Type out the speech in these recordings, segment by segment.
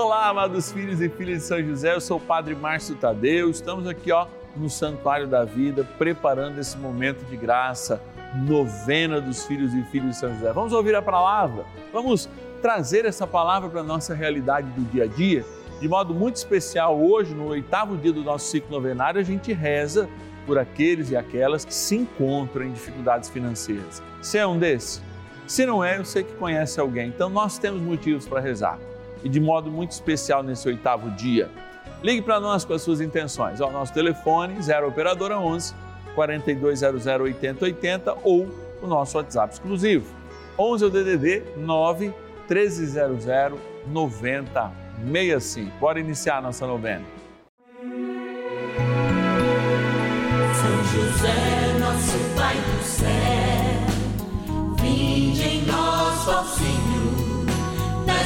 Olá, amados filhos e filhas de São José, eu sou o Padre Márcio Tadeu, estamos aqui ó, no Santuário da Vida, preparando esse momento de graça, novena dos filhos e filhas de São José. Vamos ouvir a palavra, vamos trazer essa palavra para a nossa realidade do dia a dia. De modo muito especial, hoje, no oitavo dia do nosso ciclo novenário, a gente reza por aqueles e aquelas que se encontram em dificuldades financeiras. Você é um desses? Se não é, eu sei que conhece alguém, então nós temos motivos para rezar e de modo muito especial nesse oitavo dia. Ligue para nós com as suas intenções. O nosso telefone 0 operadora 11 4200 8080 ou o nosso WhatsApp exclusivo 11 é o DDD 9 1300 9065. Bora iniciar a nossa novena. São José, nosso Pai do céu, vinde em nós, ó Senhor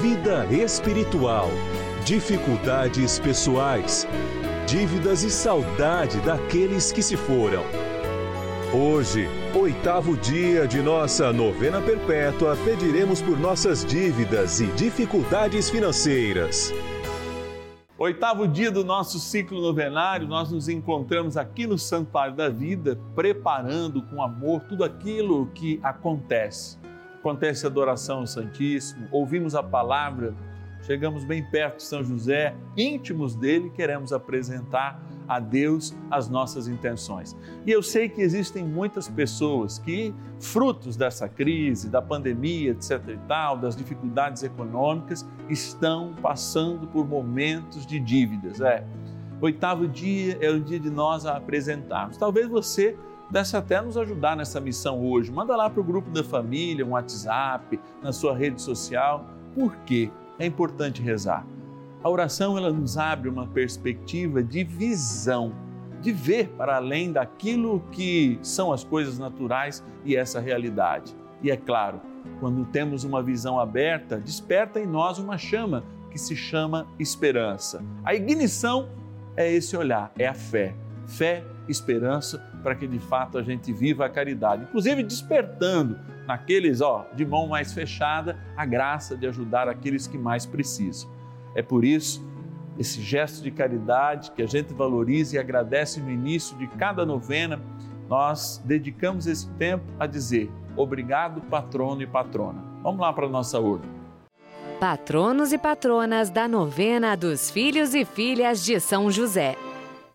vida espiritual, dificuldades pessoais, dívidas e saudade daqueles que se foram. Hoje, oitavo dia de nossa novena perpétua, pediremos por nossas dívidas e dificuldades financeiras. Oitavo dia do nosso ciclo novenário, nós nos encontramos aqui no Santuário da Vida, preparando com amor tudo aquilo que acontece acontece a adoração ao Santíssimo, ouvimos a palavra, chegamos bem perto de São José, íntimos dele, queremos apresentar a Deus as nossas intenções. E eu sei que existem muitas pessoas que, frutos dessa crise, da pandemia, etc e tal, das dificuldades econômicas, estão passando por momentos de dívidas. É. Oitavo dia é o dia de nós apresentarmos. Talvez você pudesse até nos ajudar nessa missão hoje. Manda lá para o grupo da família, um WhatsApp, na sua rede social. Por quê? É importante rezar. A oração ela nos abre uma perspectiva de visão, de ver para além daquilo que são as coisas naturais e essa realidade. E é claro, quando temos uma visão aberta, desperta em nós uma chama que se chama esperança. A ignição é esse olhar, é a fé. Fé, esperança para que de fato a gente viva a caridade, inclusive despertando naqueles, ó, de mão mais fechada, a graça de ajudar aqueles que mais precisam. É por isso esse gesto de caridade que a gente valoriza e agradece no início de cada novena, nós dedicamos esse tempo a dizer obrigado, patrono e patrona. Vamos lá para a nossa urna. Patronos e patronas da novena dos filhos e filhas de São José.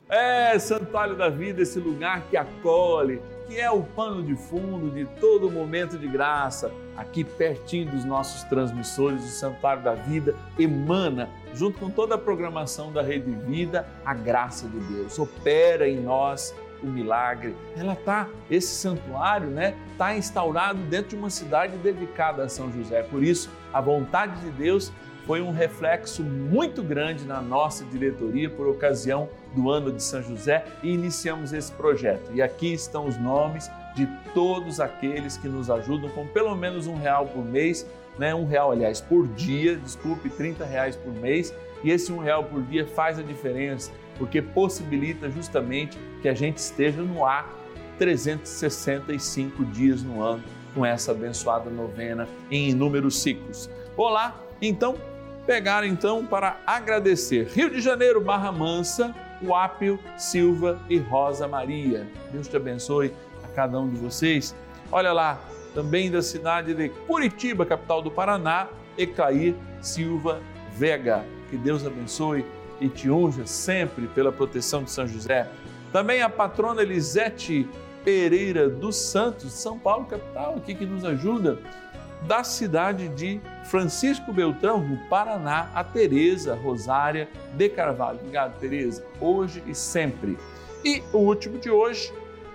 É, Santuário da Vida, esse lugar que acolhe, que é o pano de fundo de todo momento de graça. Aqui pertinho dos nossos transmissores, o Santuário da Vida emana, junto com toda a programação da Rede Vida, a graça de Deus. Opera em nós o milagre. Ela tá, esse santuário, né, tá instaurado dentro de uma cidade dedicada a São José. Por isso, a vontade de Deus foi um reflexo muito grande na nossa diretoria por ocasião do ano de São José e iniciamos esse projeto. E aqui estão os nomes de todos aqueles que nos ajudam com pelo menos um real por mês, né? um real, aliás, por dia, desculpe, 30 reais por mês. E esse um real por dia faz a diferença, porque possibilita justamente que a gente esteja no ar 365 dias no ano com essa abençoada novena em inúmeros ciclos. Olá, então pegar então para agradecer. Rio de Janeiro, Barra Mansa, Uápio, Silva e Rosa Maria. Deus te abençoe a cada um de vocês. Olha lá, também da cidade de Curitiba, capital do Paraná, Ecair Silva Vega. Que Deus abençoe e te unja sempre pela proteção de São José. Também a patrona Elisete Pereira dos Santos, São Paulo, capital, aqui que nos ajuda, da cidade de Francisco Beltrão, no Paraná, a Tereza Rosária de Carvalho. Obrigado, Tereza, hoje e sempre. E o último de hoje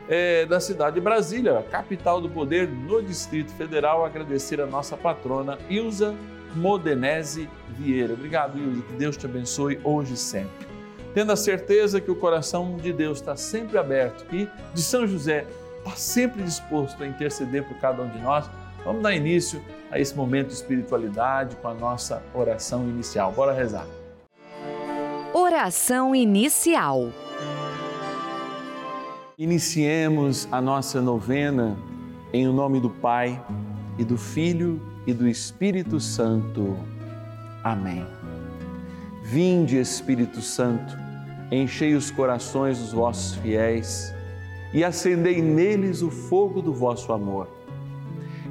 é da cidade de Brasília, capital do poder no Distrito Federal, agradecer a nossa patrona Ilza Modenese Vieira. Obrigado, Ilza, que Deus te abençoe hoje e sempre. Tendo a certeza que o coração de Deus está sempre aberto e de São José está sempre disposto a interceder por cada um de nós, vamos dar início a esse momento de espiritualidade com a nossa oração inicial. Bora rezar. Oração inicial. Iniciemos a nossa novena em o nome do Pai e do Filho e do Espírito Santo. Amém. Vinde, Espírito Santo, enchei os corações dos vossos fiéis e acendei neles o fogo do vosso amor.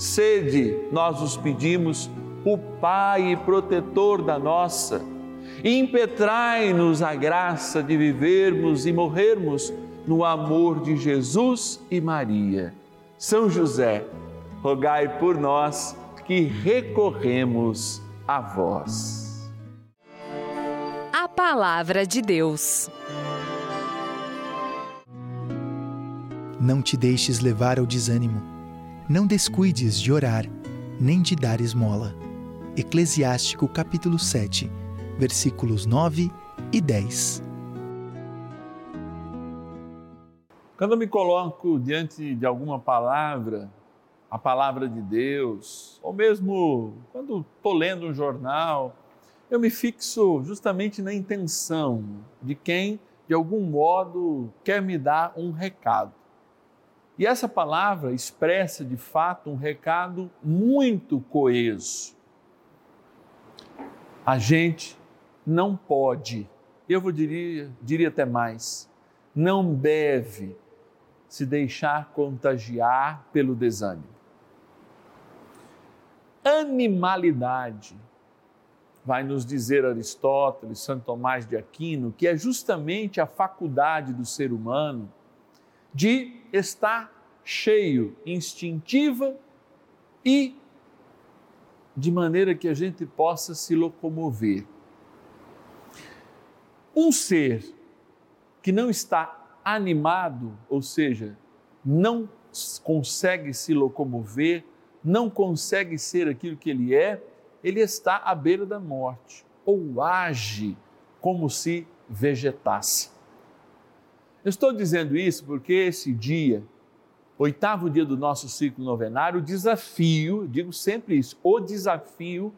sede, nós os pedimos, o Pai e protetor da nossa, impetrai-nos a graça de vivermos e morrermos no amor de Jesus e Maria. São José, rogai por nós que recorremos a vós. A Palavra de Deus. Não te deixes levar ao desânimo. Não descuides de orar, nem de dar esmola. Eclesiástico capítulo 7, versículos 9 e 10. Quando eu me coloco diante de alguma palavra, a palavra de Deus, ou mesmo quando estou lendo um jornal, eu me fixo justamente na intenção de quem, de algum modo, quer me dar um recado. E essa palavra expressa de fato um recado muito coeso. A gente não pode, eu vou diria, diria até mais, não deve se deixar contagiar pelo desânimo. Animalidade, vai nos dizer Aristóteles, Santo Tomás de Aquino, que é justamente a faculdade do ser humano de estar cheio, instintiva e de maneira que a gente possa se locomover. Um ser que não está animado, ou seja, não consegue se locomover, não consegue ser aquilo que ele é, ele está à beira da morte ou age como se vegetasse. Eu estou dizendo isso porque esse dia, oitavo dia do nosso ciclo novenário, o desafio, digo sempre isso, o desafio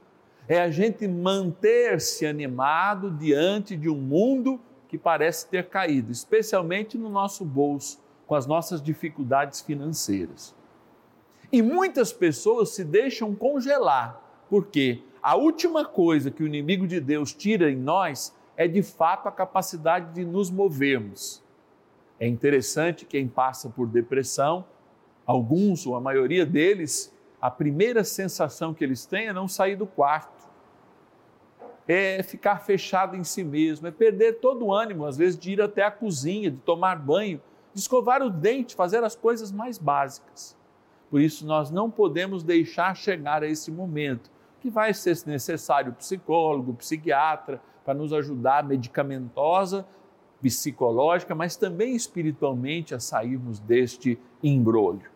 é a gente manter-se animado diante de um mundo que parece ter caído, especialmente no nosso bolso, com as nossas dificuldades financeiras. E muitas pessoas se deixam congelar, porque a última coisa que o inimigo de Deus tira em nós é de fato a capacidade de nos movermos. É interessante quem passa por depressão, alguns ou a maioria deles, a primeira sensação que eles têm é não sair do quarto é ficar fechado em si mesmo, é perder todo o ânimo, às vezes, de ir até a cozinha, de tomar banho, de escovar o dente, fazer as coisas mais básicas. Por isso, nós não podemos deixar chegar a esse momento, que vai ser necessário psicólogo, psiquiatra, para nos ajudar medicamentosa, psicológica, mas também espiritualmente a sairmos deste embrulho.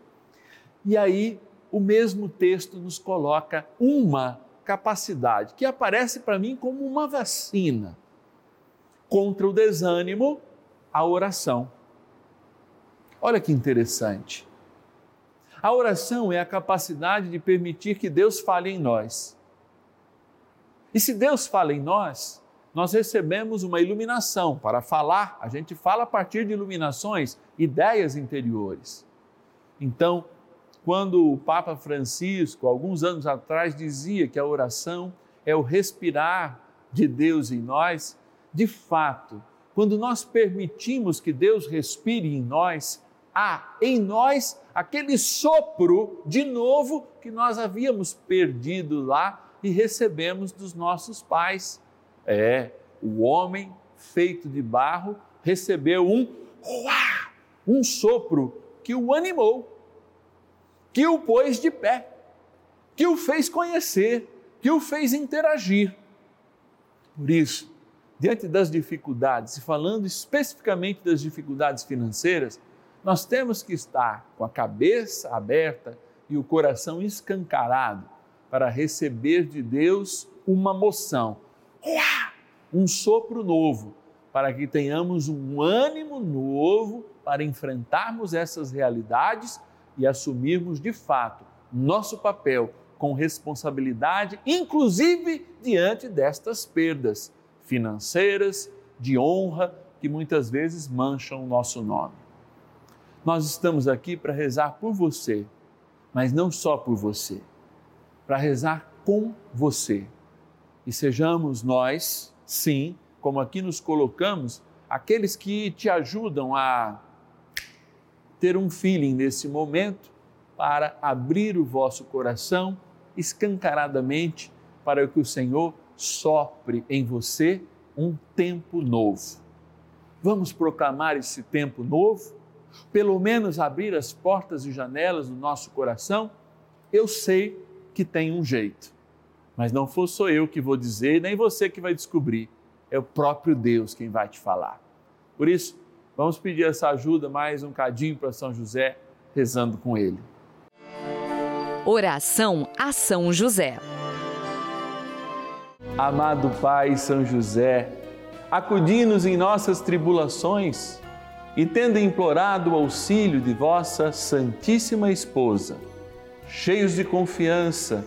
E aí, o mesmo texto nos coloca uma capacidade que aparece para mim como uma vacina contra o desânimo, a oração. Olha que interessante. A oração é a capacidade de permitir que Deus fale em nós. E se Deus fala em nós, nós recebemos uma iluminação para falar, a gente fala a partir de iluminações, ideias interiores. Então, quando o Papa Francisco, alguns anos atrás, dizia que a oração é o respirar de Deus em nós, de fato, quando nós permitimos que Deus respire em nós, há em nós aquele sopro de novo que nós havíamos perdido lá e recebemos dos nossos pais. É, o homem feito de barro recebeu um um sopro que o animou que o pôs de pé, que o fez conhecer, que o fez interagir. Por isso, diante das dificuldades, e falando especificamente das dificuldades financeiras, nós temos que estar com a cabeça aberta e o coração escancarado para receber de Deus uma moção, um sopro novo, para que tenhamos um ânimo novo para enfrentarmos essas realidades e assumirmos de fato nosso papel com responsabilidade, inclusive diante destas perdas financeiras, de honra, que muitas vezes mancham o nosso nome. Nós estamos aqui para rezar por você, mas não só por você, para rezar com você. E sejamos nós, sim, como aqui nos colocamos, aqueles que te ajudam a ter um feeling nesse momento para abrir o vosso coração escancaradamente para que o Senhor sopre em você um tempo novo. Vamos proclamar esse tempo novo? Pelo menos abrir as portas e janelas do nosso coração? Eu sei que tem um jeito, mas não for só eu que vou dizer, nem você que vai descobrir, é o próprio Deus quem vai te falar. Por isso, Vamos pedir essa ajuda mais um cadinho para São José, rezando com ele. Oração a São José. Amado Pai São José, acudi-nos em nossas tribulações e, tendo implorado o auxílio de vossa Santíssima Esposa, cheios de confiança,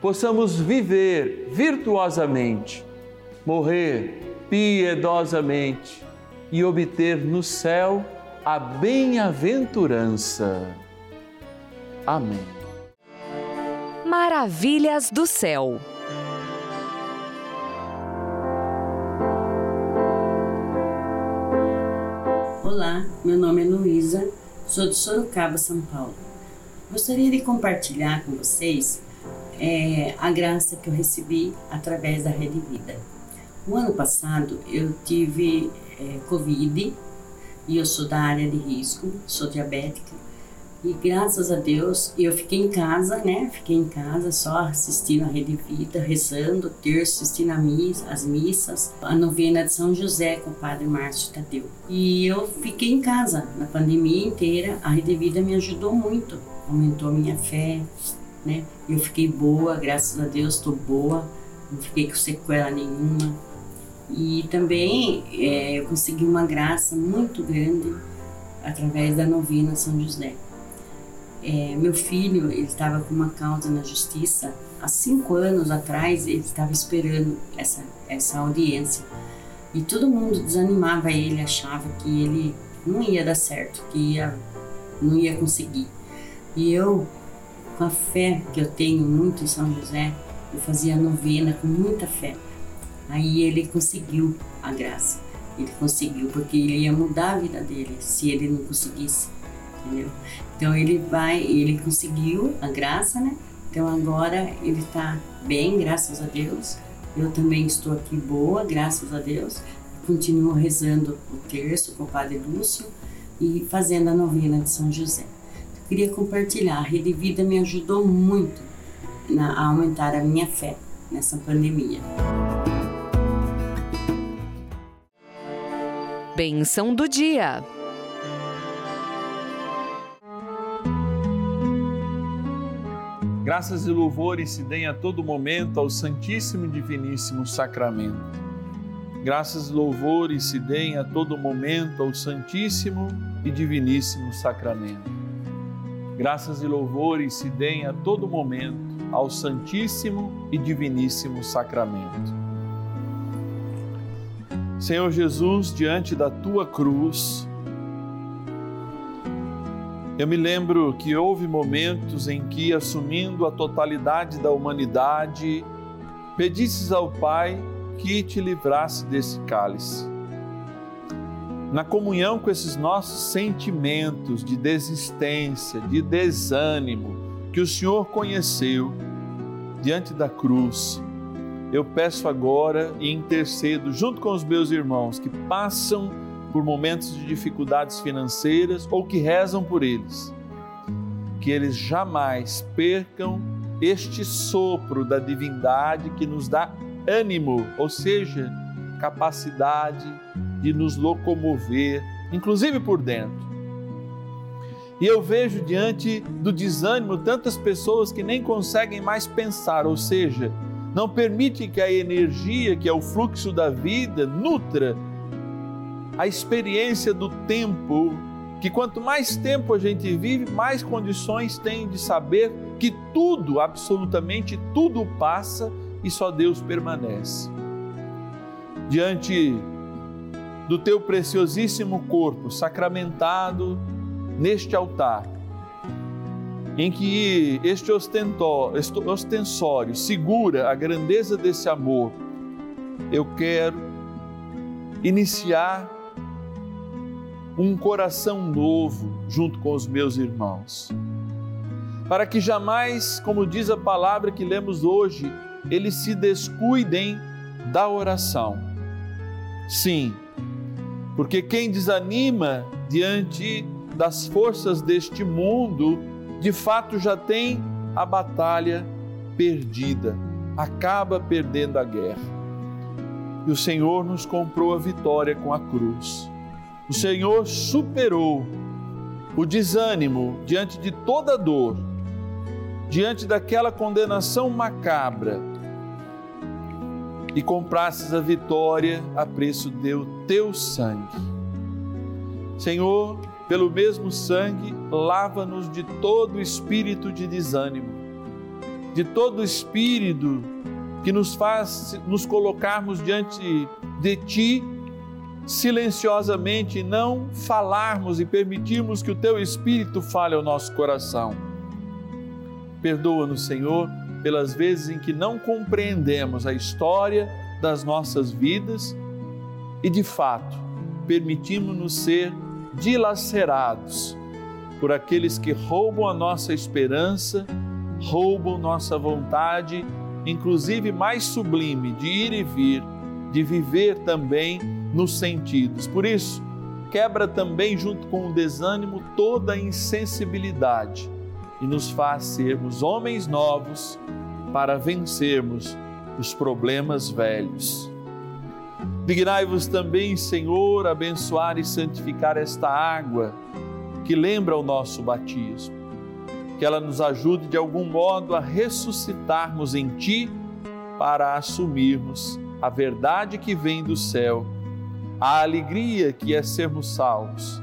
possamos viver virtuosamente, morrer piedosamente e obter no céu a bem-aventurança. Amém. Maravilhas do céu. Olá, meu nome é Luísa, sou de Sorocaba, São Paulo. Gostaria de compartilhar com vocês é, a graça que eu recebi através da Rede Vida. O ano passado eu tive é, Covid e eu sou da área de risco, sou diabética e graças a Deus eu fiquei em casa, né? Fiquei em casa só assistindo a Rede Vida, rezando, terço, assistindo a missa, as missas, a novena de São José com o Padre Márcio Tadeu. E eu fiquei em casa na pandemia inteira. A Rede Vida me ajudou muito, aumentou minha fé, né? Eu fiquei boa, graças a Deus estou boa, não fiquei com sequela nenhuma. E também é, eu consegui uma graça muito grande através da novena São José. É, meu filho ele estava com uma causa na justiça há cinco anos atrás ele estava esperando essa essa audiência e todo mundo desanimava ele achava que ele não ia dar certo que ia não ia conseguir e eu com a fé que eu tenho muito em São José eu fazia novena com muita fé aí ele conseguiu a graça ele conseguiu porque ele ia mudar a vida dele se ele não conseguisse entendeu? Então ele vai, ele conseguiu a graça, né? Então agora ele está bem, graças a Deus. Eu também estou aqui boa, graças a Deus. Continuo rezando o terço com o Padre Lúcio e fazendo a novena de São José. Queria compartilhar, a Rede Vida me ajudou muito na, a aumentar a minha fé nessa pandemia. Benção do dia. Graças e louvores se deem a todo momento ao Santíssimo e Diviníssimo Sacramento. Graças e louvores se deem a todo momento ao Santíssimo e Diviníssimo Sacramento. Graças e louvores se deem a todo momento ao Santíssimo e Diviníssimo Sacramento. Senhor Jesus, diante da tua cruz, eu me lembro que houve momentos em que, assumindo a totalidade da humanidade, pedisses ao Pai que te livrasse desse cálice. Na comunhão com esses nossos sentimentos de desistência, de desânimo, que o Senhor conheceu diante da cruz, eu peço agora e intercedo junto com os meus irmãos que passam por momentos de dificuldades financeiras ou que rezam por eles, que eles jamais percam este sopro da divindade que nos dá ânimo, ou seja, capacidade de nos locomover, inclusive por dentro. E eu vejo diante do desânimo tantas pessoas que nem conseguem mais pensar, ou seja, não permite que a energia, que é o fluxo da vida, nutra a experiência do tempo, que quanto mais tempo a gente vive, mais condições tem de saber que tudo, absolutamente tudo passa e só Deus permanece. Diante do teu preciosíssimo corpo sacramentado neste altar, em que este ostensório segura a grandeza desse amor, eu quero iniciar um coração novo junto com os meus irmãos. Para que jamais, como diz a palavra que lemos hoje, eles se descuidem da oração. Sim, porque quem desanima diante das forças deste mundo, de fato já tem a batalha perdida, acaba perdendo a guerra. E o Senhor nos comprou a vitória com a cruz o Senhor superou o desânimo diante de toda dor, diante daquela condenação macabra. E comprastes a vitória a preço do teu sangue. Senhor, pelo mesmo sangue, lava-nos de todo espírito de desânimo, de todo espírito que nos faz nos colocarmos diante de Ti silenciosamente, não falarmos e permitirmos que o Teu Espírito fale ao nosso coração. Perdoa-nos, Senhor, pelas vezes em que não compreendemos a história das nossas vidas e, de fato, permitimos-nos ser dilacerados por aqueles que roubam a nossa esperança, roubam nossa vontade, inclusive mais sublime, de ir e vir, de viver também nos sentidos. Por isso, quebra também, junto com o desânimo, toda a insensibilidade e nos faz sermos homens novos para vencermos os problemas velhos. Dignai-vos também, Senhor, abençoar e santificar esta água que lembra o nosso batismo. Que ela nos ajude de algum modo a ressuscitarmos em Ti para assumirmos a verdade que vem do céu, a alegria que é sermos salvos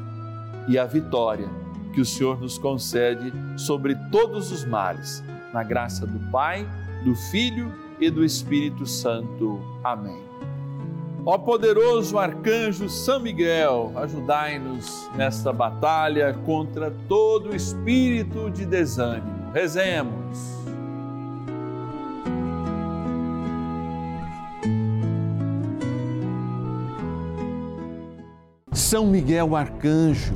e a vitória que o Senhor nos concede sobre todos os males, na graça do Pai, do Filho e do Espírito Santo. Amém. Ó poderoso arcanjo São Miguel, ajudai-nos nesta batalha contra todo espírito de desânimo. Rezemos. São Miguel arcanjo,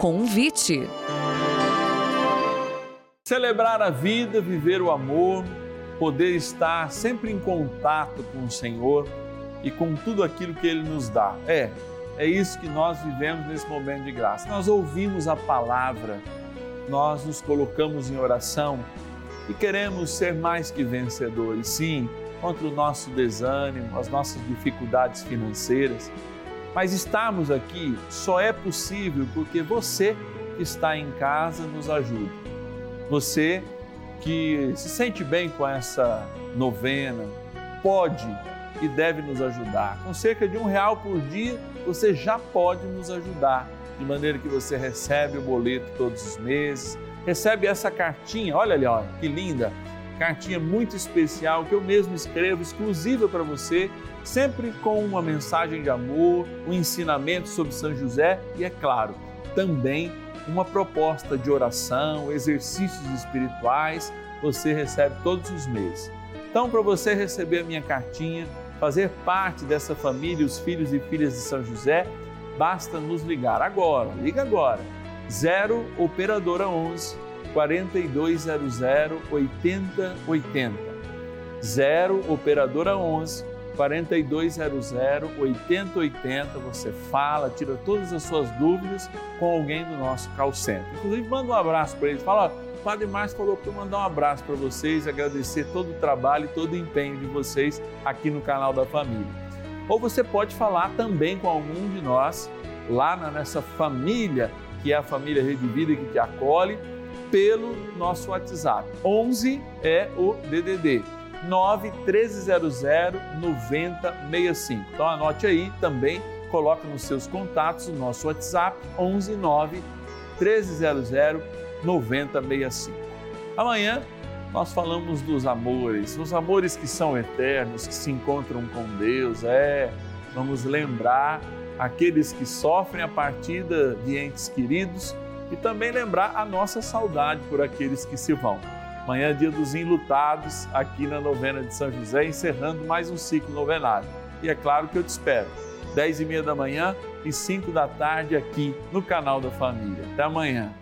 Convite. Celebrar a vida, viver o amor, poder estar sempre em contato com o Senhor e com tudo aquilo que Ele nos dá. É, é isso que nós vivemos nesse momento de graça. Nós ouvimos a palavra, nós nos colocamos em oração e queremos ser mais que vencedores, sim, contra o nosso desânimo, as nossas dificuldades financeiras. Mas estarmos aqui só é possível porque você que está em casa nos ajuda você que se sente bem com essa novena, pode e deve nos ajudar. Com cerca de um real por dia, você já pode nos ajudar, de maneira que você recebe o boleto todos os meses, recebe essa cartinha, olha ali, olha, que linda, cartinha muito especial que eu mesmo escrevo, exclusiva para você, sempre com uma mensagem de amor, um ensinamento sobre São José e, é claro, também uma proposta de oração, exercícios espirituais, você recebe todos os meses. Então, para você receber a minha cartinha, fazer parte dessa família, os filhos e filhas de São José, basta nos ligar agora. Liga agora. 0 operadora 11 4200 8080. 0 operadora 11 4200 8080. Você fala, tira todas as suas dúvidas com alguém do nosso call center. Inclusive, manda um abraço para ele. Fala, o Padre Márcio falou para eu mandar um abraço para vocês, agradecer todo o trabalho e todo o empenho de vocês aqui no canal da família. Ou você pode falar também com algum de nós lá nessa família que é a família Rede Vida que te acolhe pelo nosso WhatsApp. 11 é o DDD 9 1300 9065. Então anote aí também, coloque nos seus contatos o nosso WhatsApp 11 9 1300 9065. Amanhã nós falamos dos amores, os amores que são eternos, que se encontram com Deus. É, vamos lembrar aqueles que sofrem a partida de entes queridos e também lembrar a nossa saudade por aqueles que se vão. Amanhã é dia dos enlutados aqui na novena de São José, encerrando mais um ciclo novenário. E é claro que eu te espero, 10 e meia da manhã e 5 da tarde aqui no canal da Família. Até amanhã.